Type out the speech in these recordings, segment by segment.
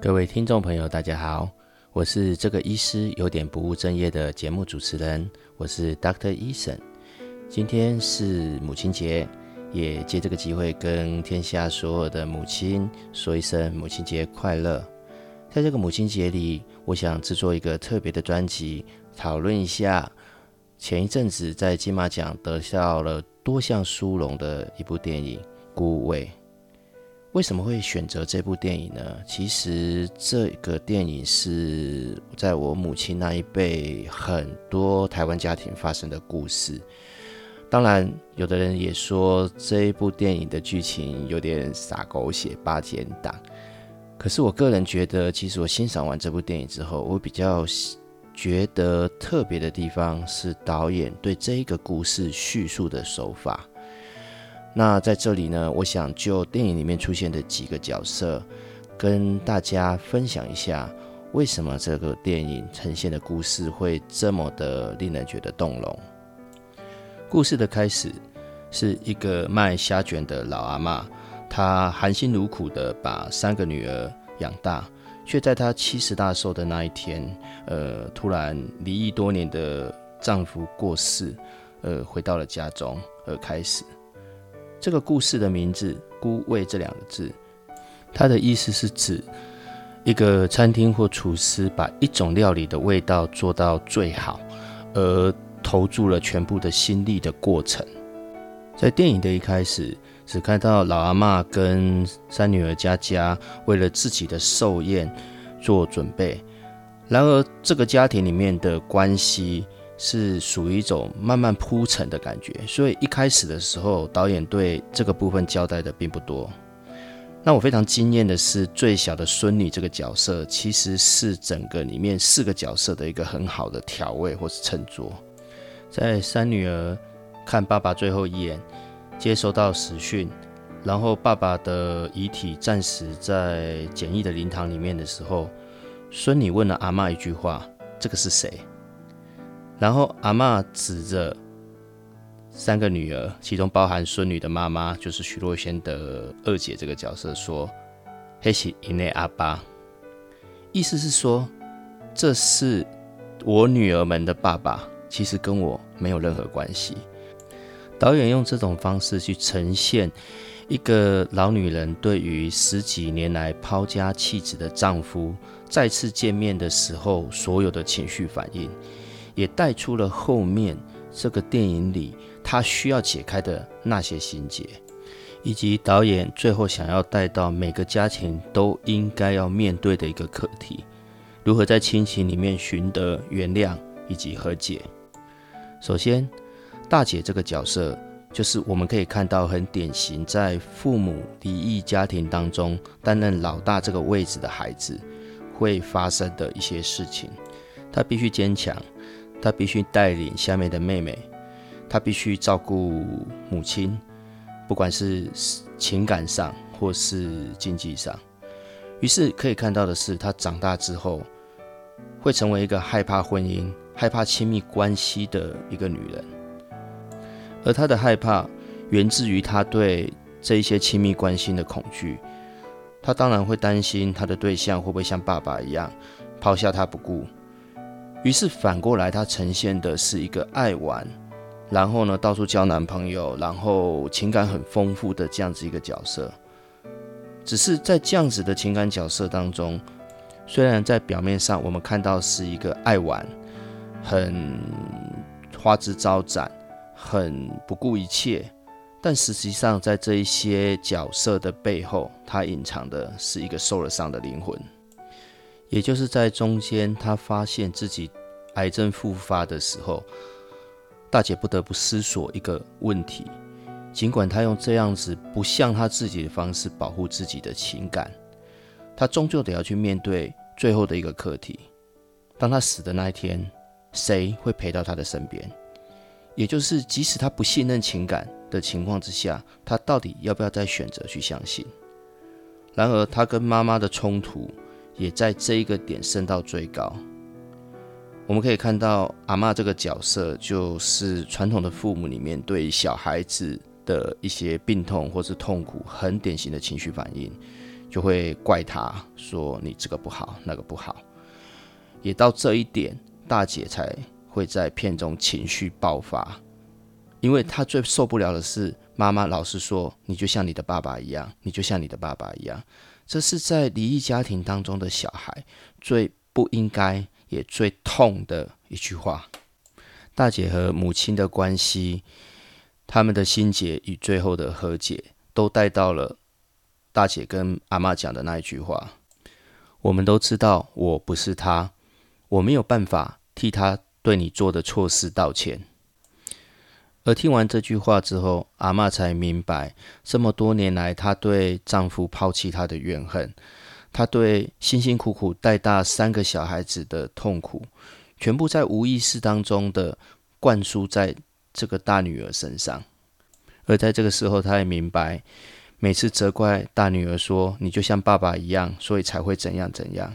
各位听众朋友，大家好，我是这个医师有点不务正业的节目主持人，我是 Doctor Eason。今天是母亲节，也借这个机会跟天下所有的母亲说一声母亲节快乐。在这个母亲节里，我想制作一个特别的专辑，讨论一下前一阵子在金马奖得到了多项殊荣的一部电影《孤味》。为什么会选择这部电影呢？其实这个电影是在我母亲那一辈很多台湾家庭发生的故事。当然，有的人也说这一部电影的剧情有点洒狗血、八点档。可是我个人觉得，其实我欣赏完这部电影之后，我比较觉得特别的地方是导演对这一个故事叙述的手法。那在这里呢，我想就电影里面出现的几个角色，跟大家分享一下，为什么这个电影呈现的故事会这么的令人觉得动容。故事的开始是一个卖虾卷的老阿妈，她含辛茹苦的把三个女儿养大，却在她七十大寿的那一天，呃，突然离异多年的丈夫过世，呃，回到了家中而开始。这个故事的名字“孤味”这两个字，它的意思是指一个餐厅或厨师把一种料理的味道做到最好，而投注了全部的心力的过程。在电影的一开始，只看到老阿妈跟三女儿佳佳为了自己的寿宴做准备，然而这个家庭里面的关系。是属于一种慢慢铺陈的感觉，所以一开始的时候，导演对这个部分交代的并不多。那我非常惊艳的是，最小的孙女这个角色，其实是整个里面四个角色的一个很好的调味或是衬托。在三女儿看爸爸最后一眼，接收到死讯，然后爸爸的遗体暂时在简易的灵堂里面的时候，孙女问了阿妈一句话：“这个是谁？”然后阿妈指着三个女儿，其中包含孙女的妈妈，就是徐若瑄的二姐这个角色，说：“黑是因内阿爸。”意思是说，这是我女儿们的爸爸，其实跟我没有任何关系。导演用这种方式去呈现一个老女人对于十几年来抛家弃子的丈夫再次见面的时候所有的情绪反应。也带出了后面这个电影里他需要解开的那些心结，以及导演最后想要带到每个家庭都应该要面对的一个课题：如何在亲情里面寻得原谅以及和解。首先，大姐这个角色就是我们可以看到很典型在父母离异家庭当中担任老大这个位置的孩子会发生的一些事情，她必须坚强。他必须带领下面的妹妹，他必须照顾母亲，不管是情感上或是经济上。于是可以看到的是，他长大之后会成为一个害怕婚姻、害怕亲密关系的一个女人。而他的害怕源自于他对这一些亲密关系的恐惧。他当然会担心他的对象会不会像爸爸一样抛下他不顾。于是反过来，他呈现的是一个爱玩，然后呢到处交男朋友，然后情感很丰富的这样子一个角色。只是在这样子的情感角色当中，虽然在表面上我们看到是一个爱玩、很花枝招展、很不顾一切，但实际上在这一些角色的背后，他隐藏的是一个受了伤的灵魂。也就是在中间，他发现自己癌症复发的时候，大姐不得不思索一个问题。尽管她用这样子不像她自己的方式保护自己的情感，她终究得要去面对最后的一个课题：当她死的那一天，谁会陪到她的身边？也就是，即使她不信任情感的情况之下，她到底要不要再选择去相信？然而，她跟妈妈的冲突。也在这一个点升到最高。我们可以看到阿妈这个角色，就是传统的父母里面对小孩子的一些病痛或是痛苦很典型的情绪反应，就会怪他说你这个不好，那个不好。也到这一点，大姐才会在片中情绪爆发，因为她最受不了的是妈妈老是说你就像你的爸爸一样，你就像你的爸爸一样。这是在离异家庭当中的小孩最不应该也最痛的一句话。大姐和母亲的关系，他们的心结与最后的和解，都带到了大姐跟阿妈讲的那一句话。我们都知道我不是他，我没有办法替他对你做的错事道歉。而听完这句话之后，阿妈才明白，这么多年来她对丈夫抛弃她的怨恨，她对辛辛苦苦带大三个小孩子的痛苦，全部在无意识当中的灌输在这个大女儿身上。而在这个时候，她也明白，每次责怪大女儿说：“你就像爸爸一样，所以才会怎样怎样；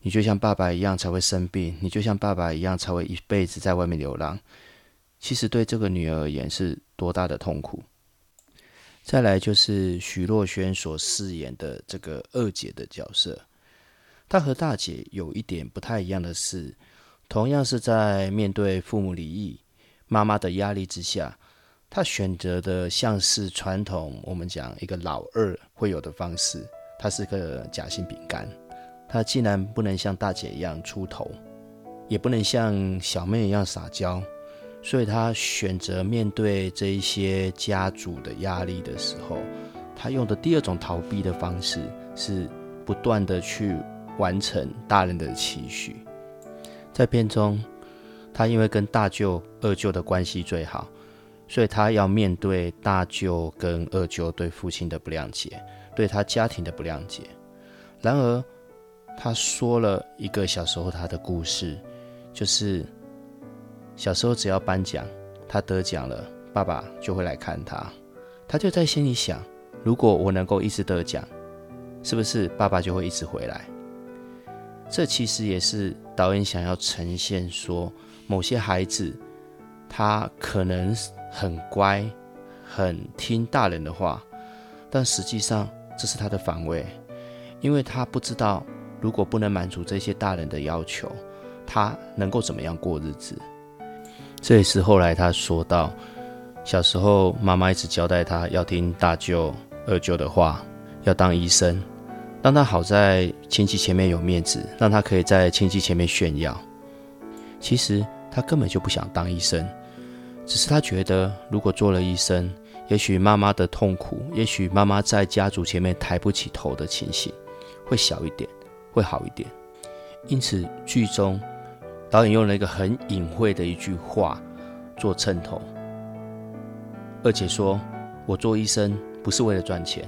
你就像爸爸一样才会生病；你就像爸爸一样才会一辈子在外面流浪。”其实对这个女儿而言是多大的痛苦。再来就是徐若瑄所饰演的这个二姐的角色，她和大姐有一点不太一样的是，同样是在面对父母离异、妈妈的压力之下，她选择的像是传统我们讲一个老二会有的方式，她是个夹心饼干，她既然不能像大姐一样出头，也不能像小妹一样撒娇。所以他选择面对这一些家族的压力的时候，他用的第二种逃避的方式是不断的去完成大人的期许。在片中，他因为跟大舅、二舅的关系最好，所以他要面对大舅跟二舅对父亲的不谅解，对他家庭的不谅解。然而，他说了一个小时候他的故事，就是。小时候只要颁奖，他得奖了，爸爸就会来看他。他就在心里想：如果我能够一直得奖，是不是爸爸就会一直回来？这其实也是导演想要呈现说，某些孩子他可能很乖，很听大人的话，但实际上这是他的防卫，因为他不知道如果不能满足这些大人的要求，他能够怎么样过日子。这也是后来他说到，小时候妈妈一直交代他要听大舅、二舅的话，要当医生，让他好在亲戚前面有面子，让他可以在亲戚前面炫耀。其实他根本就不想当医生，只是他觉得如果做了医生，也许妈妈的痛苦，也许妈妈在家族前面抬不起头的情形会小一点，会好一点。因此剧中。导演用了一个很隐晦的一句话做衬头。二姐说：“我做医生不是为了赚钱，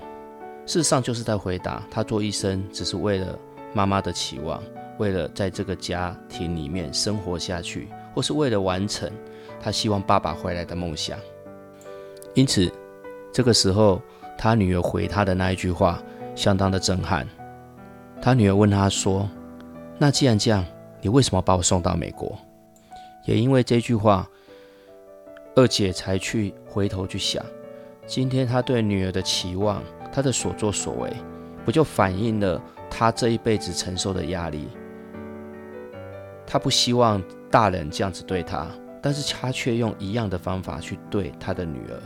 事实上就是在回答她做医生只是为了妈妈的期望，为了在这个家庭里面生活下去，或是为了完成她希望爸爸回来的梦想。”因此，这个时候他女儿回他的那一句话相当的震撼。他女儿问他说：“那既然这样？”你为什么把我送到美国？也因为这句话，二姐才去回头去想，今天她对女儿的期望，她的所作所为，不就反映了她这一辈子承受的压力？她不希望大人这样子对她，但是她却用一样的方法去对她的女儿，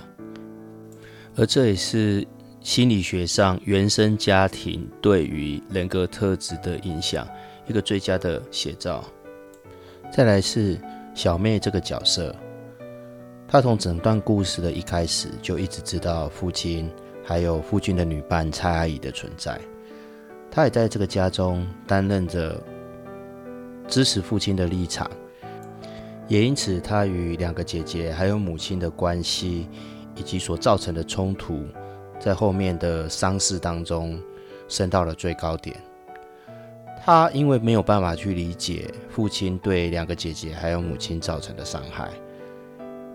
而这也是心理学上原生家庭对于人格特质的影响。一个最佳的写照。再来是小妹这个角色，她从整段故事的一开始就一直知道父亲还有父亲的女伴蔡阿姨的存在，她也在这个家中担任着支持父亲的立场，也因此她与两个姐姐还有母亲的关系以及所造成的冲突，在后面的丧事当中升到了最高点。他因为没有办法去理解父亲对两个姐姐还有母亲造成的伤害，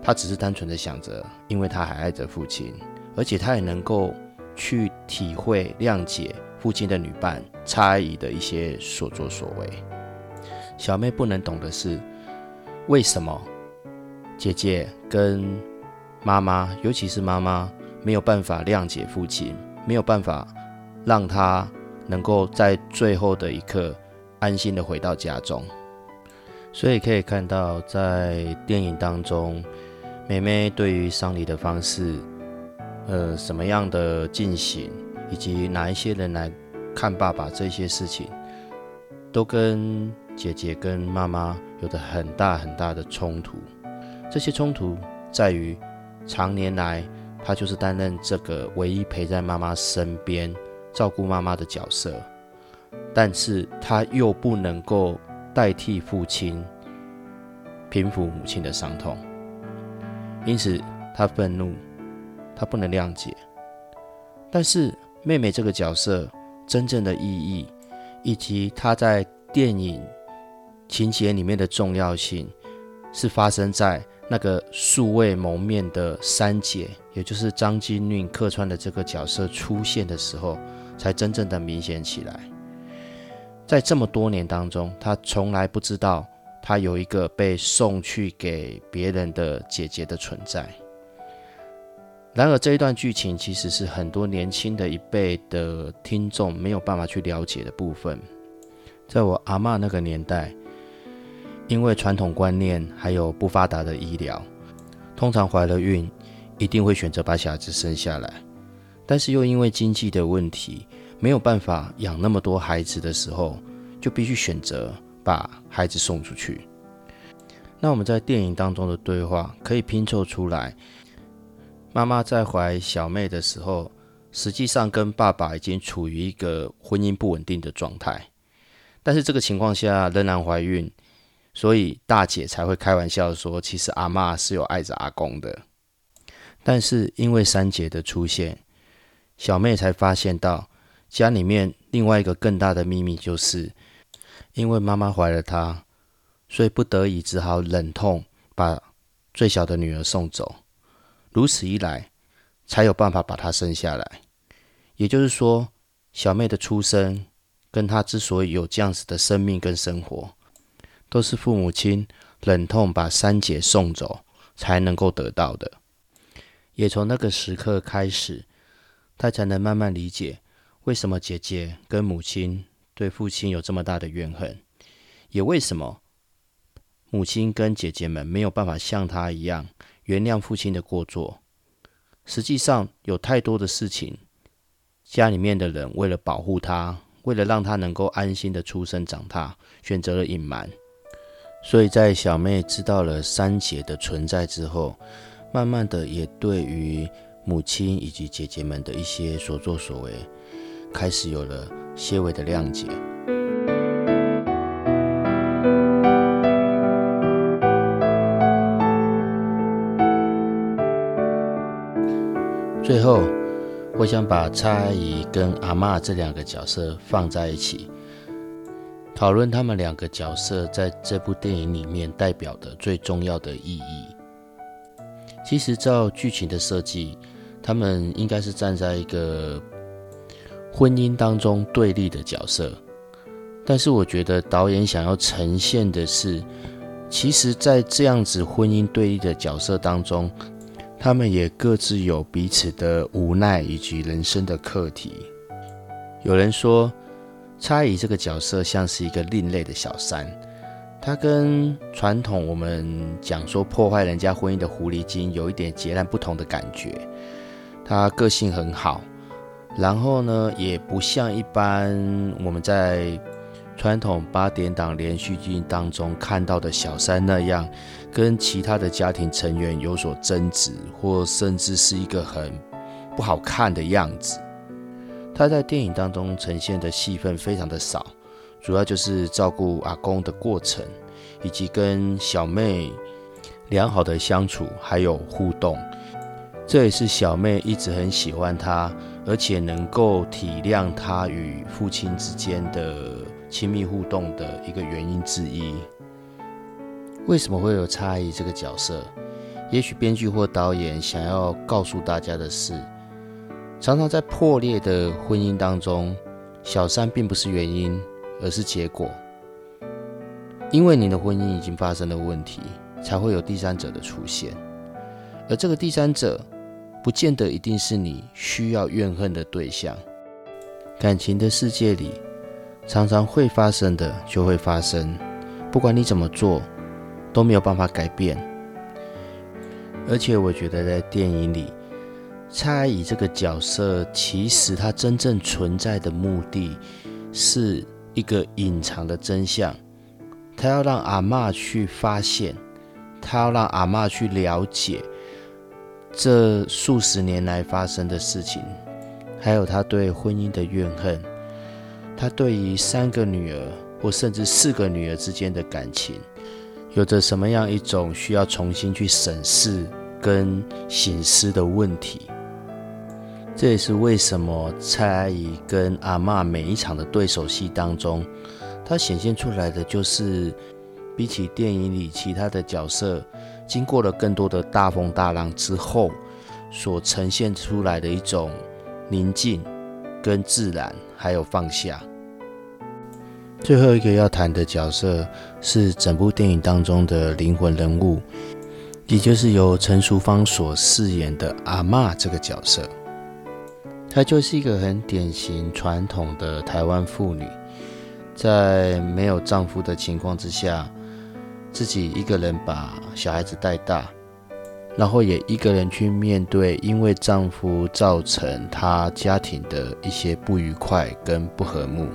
他只是单纯的想着，因为他还爱着父亲，而且他也能够去体会谅解父亲的女伴差异的一些所作所为。小妹不能懂的是，为什么姐姐跟妈妈，尤其是妈妈，没有办法谅解父亲，没有办法让他能够在最后的一刻安心的回到家中。所以可以看到，在电影当中，妹妹对于丧礼的方式，呃，什么样的进行，以及哪一些人来看爸爸这些事情，都跟姐姐跟妈妈有着很大很大的冲突。这些冲突在于，常年来她就是担任这个唯一陪在妈妈身边、照顾妈妈的角色，但是她又不能够。代替父亲平抚母亲的伤痛，因此他愤怒，他不能谅解。但是妹妹这个角色真正的意义，以及她在电影情节里面的重要性，是发生在那个素未谋面的三姐，也就是张金韵客串的这个角色出现的时候，才真正的明显起来。在这么多年当中，他从来不知道他有一个被送去给别人的姐姐的存在。然而，这一段剧情其实是很多年轻的一辈的听众没有办法去了解的部分。在我阿妈那个年代，因为传统观念还有不发达的医疗，通常怀了孕一定会选择把小孩子生下来，但是又因为经济的问题。没有办法养那么多孩子的时候，就必须选择把孩子送出去。那我们在电影当中的对话可以拼凑出来：妈妈在怀小妹的时候，实际上跟爸爸已经处于一个婚姻不稳定的状态，但是这个情况下仍然怀孕，所以大姐才会开玩笑说，其实阿妈是有爱着阿公的。但是因为三姐的出现，小妹才发现到。家里面另外一个更大的秘密，就是因为妈妈怀了她，所以不得已只好忍痛把最小的女儿送走。如此一来，才有办法把她生下来。也就是说，小妹的出生跟她之所以有这样子的生命跟生活，都是父母亲忍痛把三姐送走才能够得到的。也从那个时刻开始，她才能慢慢理解。为什么姐姐跟母亲对父亲有这么大的怨恨？也为什么母亲跟姐姐们没有办法像她一样原谅父亲的过错？实际上，有太多的事情，家里面的人为了保护她，为了让她能够安心的出生长大，选择了隐瞒。所以在小妹知道了三姐的存在之后，慢慢的也对于母亲以及姐姐们的一些所作所为。开始有了些微的谅解。最后，我想把蔡阿姨跟阿妈这两个角色放在一起，讨论他们两个角色在这部电影里面代表的最重要的意义。其实，照剧情的设计，他们应该是站在一个。婚姻当中对立的角色，但是我觉得导演想要呈现的是，其实，在这样子婚姻对立的角色当中，他们也各自有彼此的无奈以及人生的课题。有人说，差姨这个角色像是一个另类的小三，她跟传统我们讲说破坏人家婚姻的狐狸精有一点截然不同的感觉。她个性很好。然后呢，也不像一般我们在传统八点档连续剧当中看到的小三那样，跟其他的家庭成员有所争执，或甚至是一个很不好看的样子。他在电影当中呈现的戏份非常的少，主要就是照顾阿公的过程，以及跟小妹良好的相处还有互动。这也是小妹一直很喜欢他。而且能够体谅他与父亲之间的亲密互动的一个原因之一。为什么会有差异这个角色？也许编剧或导演想要告诉大家的是，常常在破裂的婚姻当中，小三并不是原因，而是结果。因为你的婚姻已经发生了问题，才会有第三者的出现，而这个第三者。不见得一定是你需要怨恨的对象，感情的世界里，常常会发生的就会发生，不管你怎么做，都没有办法改变。而且我觉得在电影里，蔡阿姨这个角色，其实她真正存在的目的，是一个隐藏的真相。他要让阿妈去发现，他要让阿妈去了解这数十年来发生的事情，还有他对婚姻的怨恨，他对于三个女儿或甚至四个女儿之间的感情。有着什么样一种需要重新去审视跟醒思的问题？这也是为什么蔡阿姨跟阿妈每一场的对手戏当中，她显现出来的就是比起电影里其他的角色，经过了更多的大风大浪之后，所呈现出来的一种宁静、跟自然，还有放下。最后一个要谈的角色是整部电影当中的灵魂人物，也就是由陈淑芳所饰演的阿妈这个角色。她就是一个很典型传统的台湾妇女，在没有丈夫的情况之下，自己一个人把小孩子带大，然后也一个人去面对因为丈夫造成她家庭的一些不愉快跟不和睦。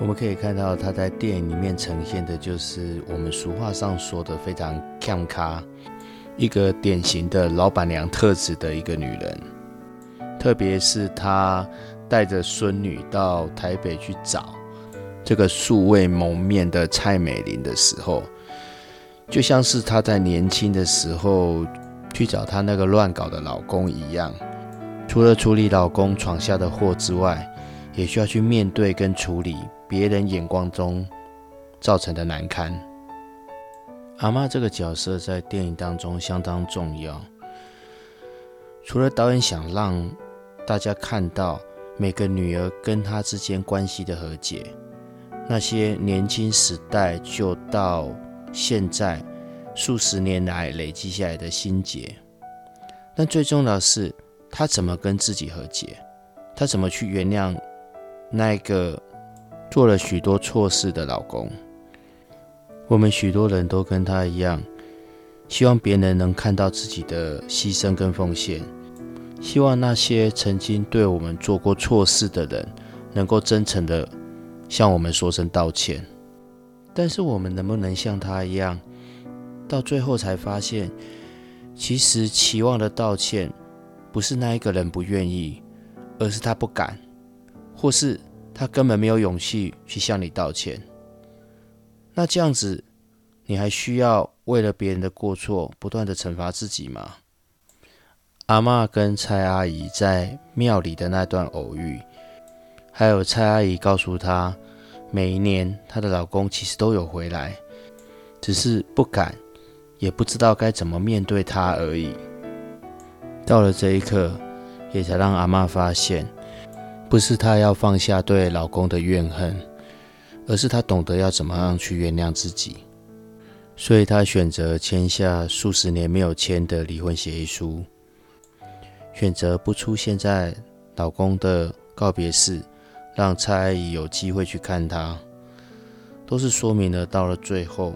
我们可以看到，她在电影里面呈现的就是我们俗话上说的非常 cam 咖，一个典型的老板娘特质的一个女人。特别是她带着孙女到台北去找这个素未谋面的蔡美玲的时候，就像是她在年轻的时候去找她那个乱搞的老公一样，除了处理老公闯下的祸之外，也需要去面对跟处理。别人眼光中造成的难堪。阿妈这个角色在电影当中相当重要，除了导演想让大家看到每个女儿跟她之间关系的和解，那些年轻时代就到现在数十年来累积下来的心结，但最重要的是她怎么跟自己和解，她怎么去原谅那个。做了许多错事的老公，我们许多人都跟他一样，希望别人能看到自己的牺牲跟奉献，希望那些曾经对我们做过错事的人，能够真诚的向我们说声道歉。但是我们能不能像他一样，到最后才发现，其实期望的道歉，不是那一个人不愿意，而是他不敢，或是。他根本没有勇气去向你道歉，那这样子，你还需要为了别人的过错不断的惩罚自己吗？阿妈跟蔡阿姨在庙里的那段偶遇，还有蔡阿姨告诉她，每一年她的老公其实都有回来，只是不敢，也不知道该怎么面对他而已。到了这一刻，也才让阿妈发现。不是她要放下对老公的怨恨，而是她懂得要怎么样去原谅自己，所以她选择签下数十年没有签的离婚协议书，选择不出现在老公的告别式，让蔡阿姨有机会去看他，都是说明了到了最后，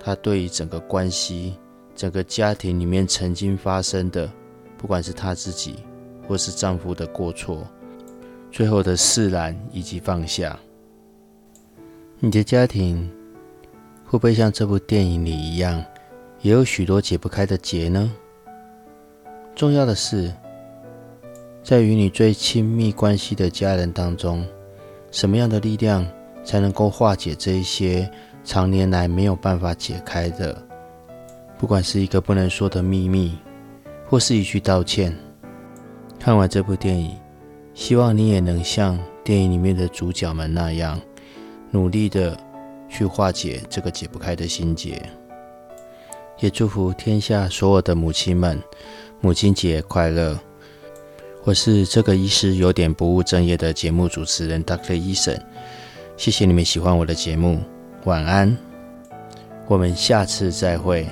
她对于整个关系、整个家庭里面曾经发生的，不管是她自己或是丈夫的过错。最后的释然以及放下，你的家庭会不会像这部电影里一样，也有许多解不开的结呢？重要的是，在与你最亲密关系的家人当中，什么样的力量才能够化解这一些常年来没有办法解开的？不管是一个不能说的秘密，或是一句道歉。看完这部电影。希望你也能像电影里面的主角们那样，努力的去化解这个解不开的心结。也祝福天下所有的母亲们，母亲节快乐！我是这个医师有点不务正业的节目主持人 Dr. 医生，谢谢你们喜欢我的节目，晚安，我们下次再会。